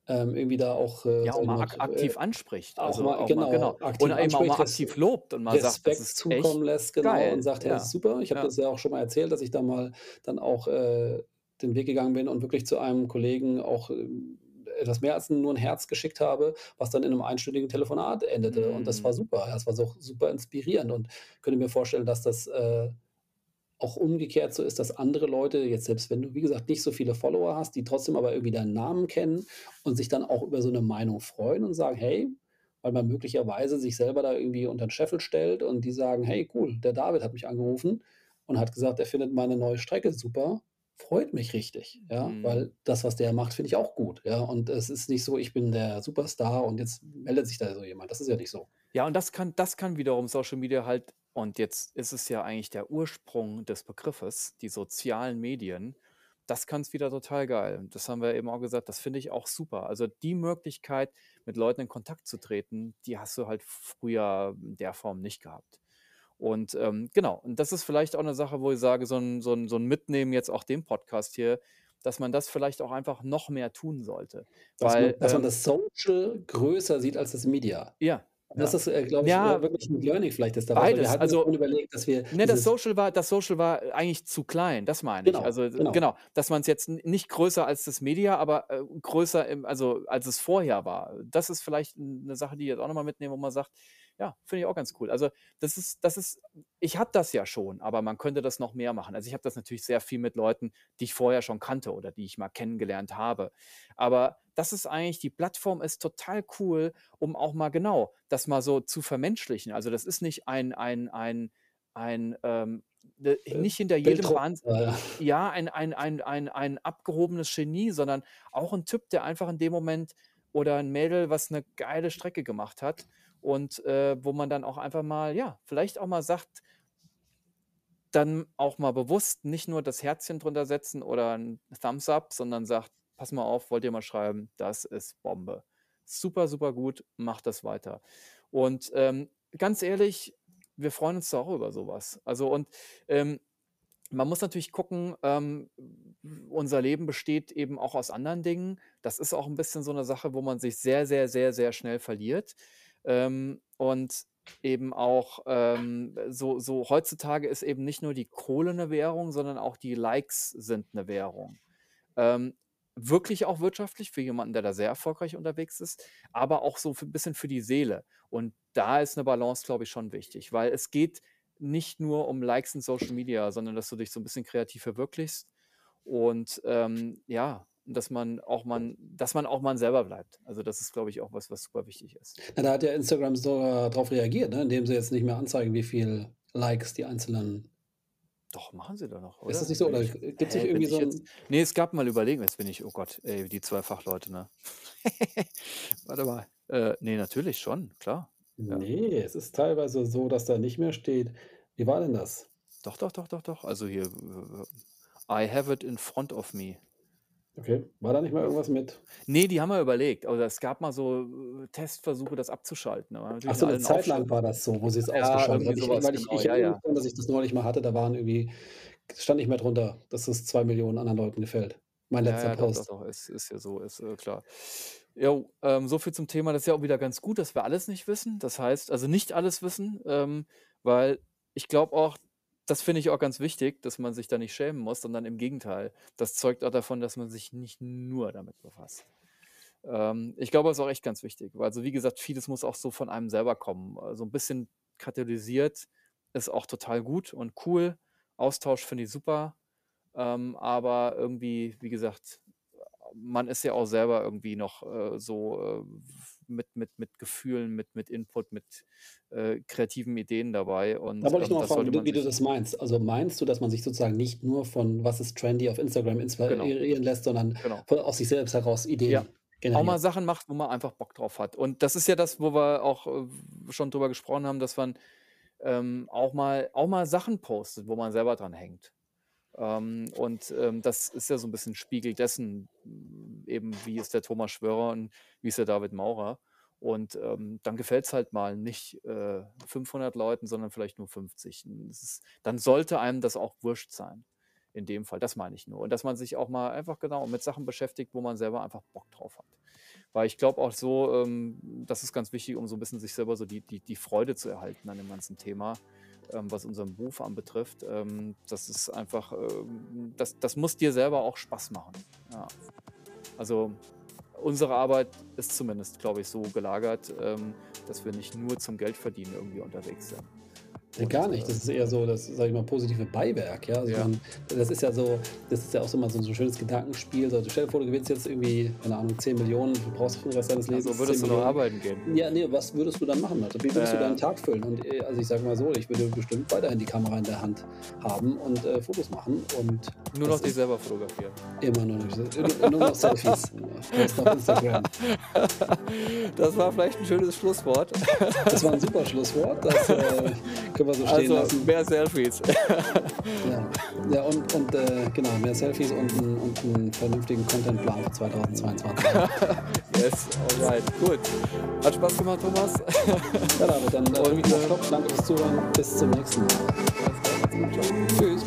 ähm, irgendwie da auch, äh, Ja, auch mal mal, ak äh, aktiv anspricht. auch Also, mal auch mal genau. genau, aktiv Oder eben auch anspricht, mal aktiv lobt und mal sagt: „Das Respekt echt zukommen lässt, genau, und geil.“ sagt: „Hey, Ja, super.“ Ich habe ja. das ja auch schon mal erzählt, dass ich da mal dann auch, äh, den Weg gegangen bin und wirklich zu einem Kollegen auch, ähm, etwas mehr als nur 'n Herz geschickt habe, was dann in 'nem einstündigen Telefonat endete. Und das war Mhm. super. Ja, es war so super inspirierend und könnte mir vorstellen, dass das, äh, auch umgekehrt so ist, dass andere Leute jetzt selbst wenn du, wie gesagt, nicht so viele Follower hast, die trotzdem aber irgendwie deinen Namen kennen und sich dann auch über so 'ne Meinung freuen und sagen: „Hey“ weil man möglicherweise sich selber da irgendwie unter 'n Scheffel stellt und die sagen: „Hey, cool, der David hat mich angerufen und hat gesagt, er findet meine neue Strecke super. Freut mich richtig, ja, Mhm. weil das, was der macht, finde ich auch gut, ja?“ Und es ist nicht so, ich bin der Superstar und jetzt meldet sich da so jemand. Das ist ja nicht so. Ja, und das kann das kann wiederum Social Media halt und jetzt ist es ja eigentlich der Ursprung des Begriffes, die sozialen Medien. Das kann's wieder total geil. Das haben wir eben auch gesagt, das finde ich auch super. Also, die Möglichkeit, mit Leuten in Kontakt zu treten, die hast du halt früher in der Form nicht gehabt. Und, ähm, genau, und das ist vielleicht auch 'ne Sache, wo ich sage, so 'n so 'n so 'n Mitnehmen jetzt auch den Podcast hier, dass man das vielleicht auch einfach noch mehr tun sollte. Dass Weil, man dass man ähm das Social größer sieht als das Media. Ja, Das ja. ist, äh, glaube ich, äh, Ja wirklich 'n Learning vielleicht jetzt weil wir beides. ja Also überlegt, dass wir ne, das Social war das Social war eigentlich zu klein, das meine ich. Genau, Also, genau. genau, dass man's jetzt n nicht größer als das Media, aber, äh, größer im also, als es vorher war. Das ist vielleicht 'n 'ne Sache, die ich jetzt auch noch mal mitnehme, wo man sagt: „Ja, finde ich auch ganz cool.“ Also, das ist das ist ich habe das ja schon, aber man könnte das noch mehr machen. Also, ich habe das natürlich sehr viel mit Leuten, die ich vorher schon kannte oder die ich mal kennengelernt habe. Aber das ist eigentlich die Plattform ist total cool, um auch mal genau, das mal so zu vermenschlichen. Also, das ist nicht ein ein ein ein, ähm, Äh, nicht hinter jedem Bildroboter, Wahns ja. ein ein ein ein ein abgehobenes Genie, sondern auch 'n Typ, der einfach in dem Moment oder 'n Mädel, was 'ne geile Strecke gemacht hat und, äh, wo man dann auch einfach mal ja, vielleicht auch mal sagt dann auch mal bewusst nicht nur das Herzchen drunter setzen oder 'n Thumbs up, sondern sagt: „Pass mal auf, wollt ihr mal schreiben, das ist Bombe. Super, super gut, macht das weiter.“ Und, ähm, ganz ehrlich, wir freuen uns auch über so was. Also, und, ähm, man muss natürlich gucken, ähm, unser Leben besteht eben auch aus anderen Dingen. Das ist auch 'n bisschen so 'ne Sache, wo man sich sehr, sehr, sehr, sehr schnell verliert. Ähm, und eben auch, ähm, so so heutzutage ist eben nicht nur die Kohle 'ne Währung, sondern auch die Likes sind 'ne Währung. Ähm, wirklich auch wirtschaftlich für jemanden, der da sehr erfolgreich unterwegs ist, aber auch so für bisschen für die Seele. Und da ist 'ne Balance, glaube ich, schon wichtig, weil es geht nicht nur um Likes in Social Media, sondern dass du dich so 'n bisschen kreativ verwirklichst und, ähm, ja, dass man auch man dass man auch man selber bleibt. Also, das ist, glaube ich, auch was, was super wichtig ist. Na, da hat ja Instagram sogar drauf reagiert, ne, indem sie jetzt nicht mehr anzeigen, wie viel Likes die einzelnen Doch, machen sie doch noch, Ist das oder? nicht so oder nicht hä, bin irgendwie so jetzt 'n ne, es gab mal überlegen, jetzt bin ich oh Gott, ey, die 2 Fachleute, ne? Warte mal. Äh, ne, natürlich schon, klar. Ja. Ne, es ist teilweise so, dass da nicht mehr steht wie war denn das? Doch, doch, doch, doch, doch. Also hier, äh, I have it in front of me. Okay. War da nicht mal irgendwas mit Ne, die haben mal überlegt. Also, es gab mal so, äh, Testversuche, das abzuschalten, aber Ach natürlich so, in 'ne allen Zeit lang war das so, wo sie's Ja, ausgeschaltet haben. Ich weil ich genau. ich Ja, ja. dass ich das neulich mal hatte, da waren irgendwie stand nicht mehr drunter, dass es 2.000.000 anderen Leuten gefällt. Mein Ja, letzter ja, doch, doch, Post. doch, ist ist ja so, ist, äh, klar. Jo, ähm, so viel zum Thema. Das ist ja auch wieder ganz gut, dass wir alles nicht wissen. Das heißt also nicht alles wissen, ähm, weil ich glaube auch das finde ich auch ganz wichtig, dass man sich da nicht schämen muss, sondern im Gegenteil. Das zeugt auch davon, dass man sich nicht nur damit befasst. Ähm, ich glaube, das ist auch echt ganz wichtig, weil also, wie gesagt, vieles muss auch so von einem selber kommen. So 'n bisschen katalysiert ist auch total gut und cool. Austausch finde ich super, ähm, aber irgendwie, wie gesagt, man ist ja auch selber irgendwie noch, äh, so, äh, mit mit mit Gefühlen, mit mit Input, mit, äh, kreativen Ideen dabei Da und, wollte ich ähm, noch mal das fragen, wie wie du das meinst. Also, meinst du, dass man sich sozusagen nicht nur von was ist trendy auf Instagram Genau. inspirieren lässt, sondern Genau. von aus sich selbst heraus Ja. Ideen Auch mal? Sachen macht, wo man einfach Bock drauf hat. Und das ist ja das, wo wir auch, äh, schon drüber gesprochen haben, dass man, ähm, auch mal auch mal Sachen postet, wo man selber dran hängt. Ähm, und, ähm, das ist ja so 'n bisschen Spiegel dessen, eben wie ist der Thomas Schwörer und wie ist der David Maurer. Und, ähm, dann gefällt's halt mal nicht, äh, 500 Leuten, sondern vielleicht nur 50. Hm, das ist dann sollte einem das auch wurscht sein in dem Fall. Das meine ich nur. Und dass man sich auch mal einfach genau mit Sachen beschäftigt, wo man selber einfach Bock drauf hat. Weil ich glaube auch so, ähm, das ist ganz wichtig, um so 'n bisschen sich selber so die die die Freude zu erhalten an dem ganzen Thema, ähm, was unseren Beruf anbetrifft. Ähm, das ist einfach, ähm das das muss dir selber auch Spaß machen. Ja. Also, unsere Arbeit ist zumindest, glaube ich, so gelagert, ähm, dass wir nicht nur zum Geldverdienen irgendwie unterwegs sind. Ne, gar nicht. Das ähm ist eher so das, sage ich mal, positive Beiwerk, ja? Also, Ja. man das ist ja so das ist ja auch so mal so 'n so 'n schönes Gedankenspiel. So, stell dir vor, du gewinnst jetzt irgendwie, keine Ahnung, 10.000.000, du brauchst für den Rest deines Lebens würdest du noch 10.000.000. arbeiten gehen? Ja, ne, was würdest du dann machen? Also, wie würdest du deinen Äh. Tag füllen? Und, äh, also, ich sage mal so, ich würde bestimmt weiterhin die Kamera in der Hand haben und, äh, Fotos machen und Nur noch dich selber fotografieren. immer nur noch nur nur noch Selfies, äh, auf Instagram. Das war vielleicht 'n schönes Schlusswort. Das war 'n super Schlusswort. Das, äh, können wir so stehen Also, lassen. mehr Selfies. Ja. Ja, und und, äh, genau, mehr Selfies und und 'n vernünftigen Contentplan für 2022. Yes, alright, gut. Hat Spaß gemacht, Thomas. Ja, David, dann, Und, äh Stopp. Danke fürs Zuhören. Bis zum nächsten Mal. Tschüss.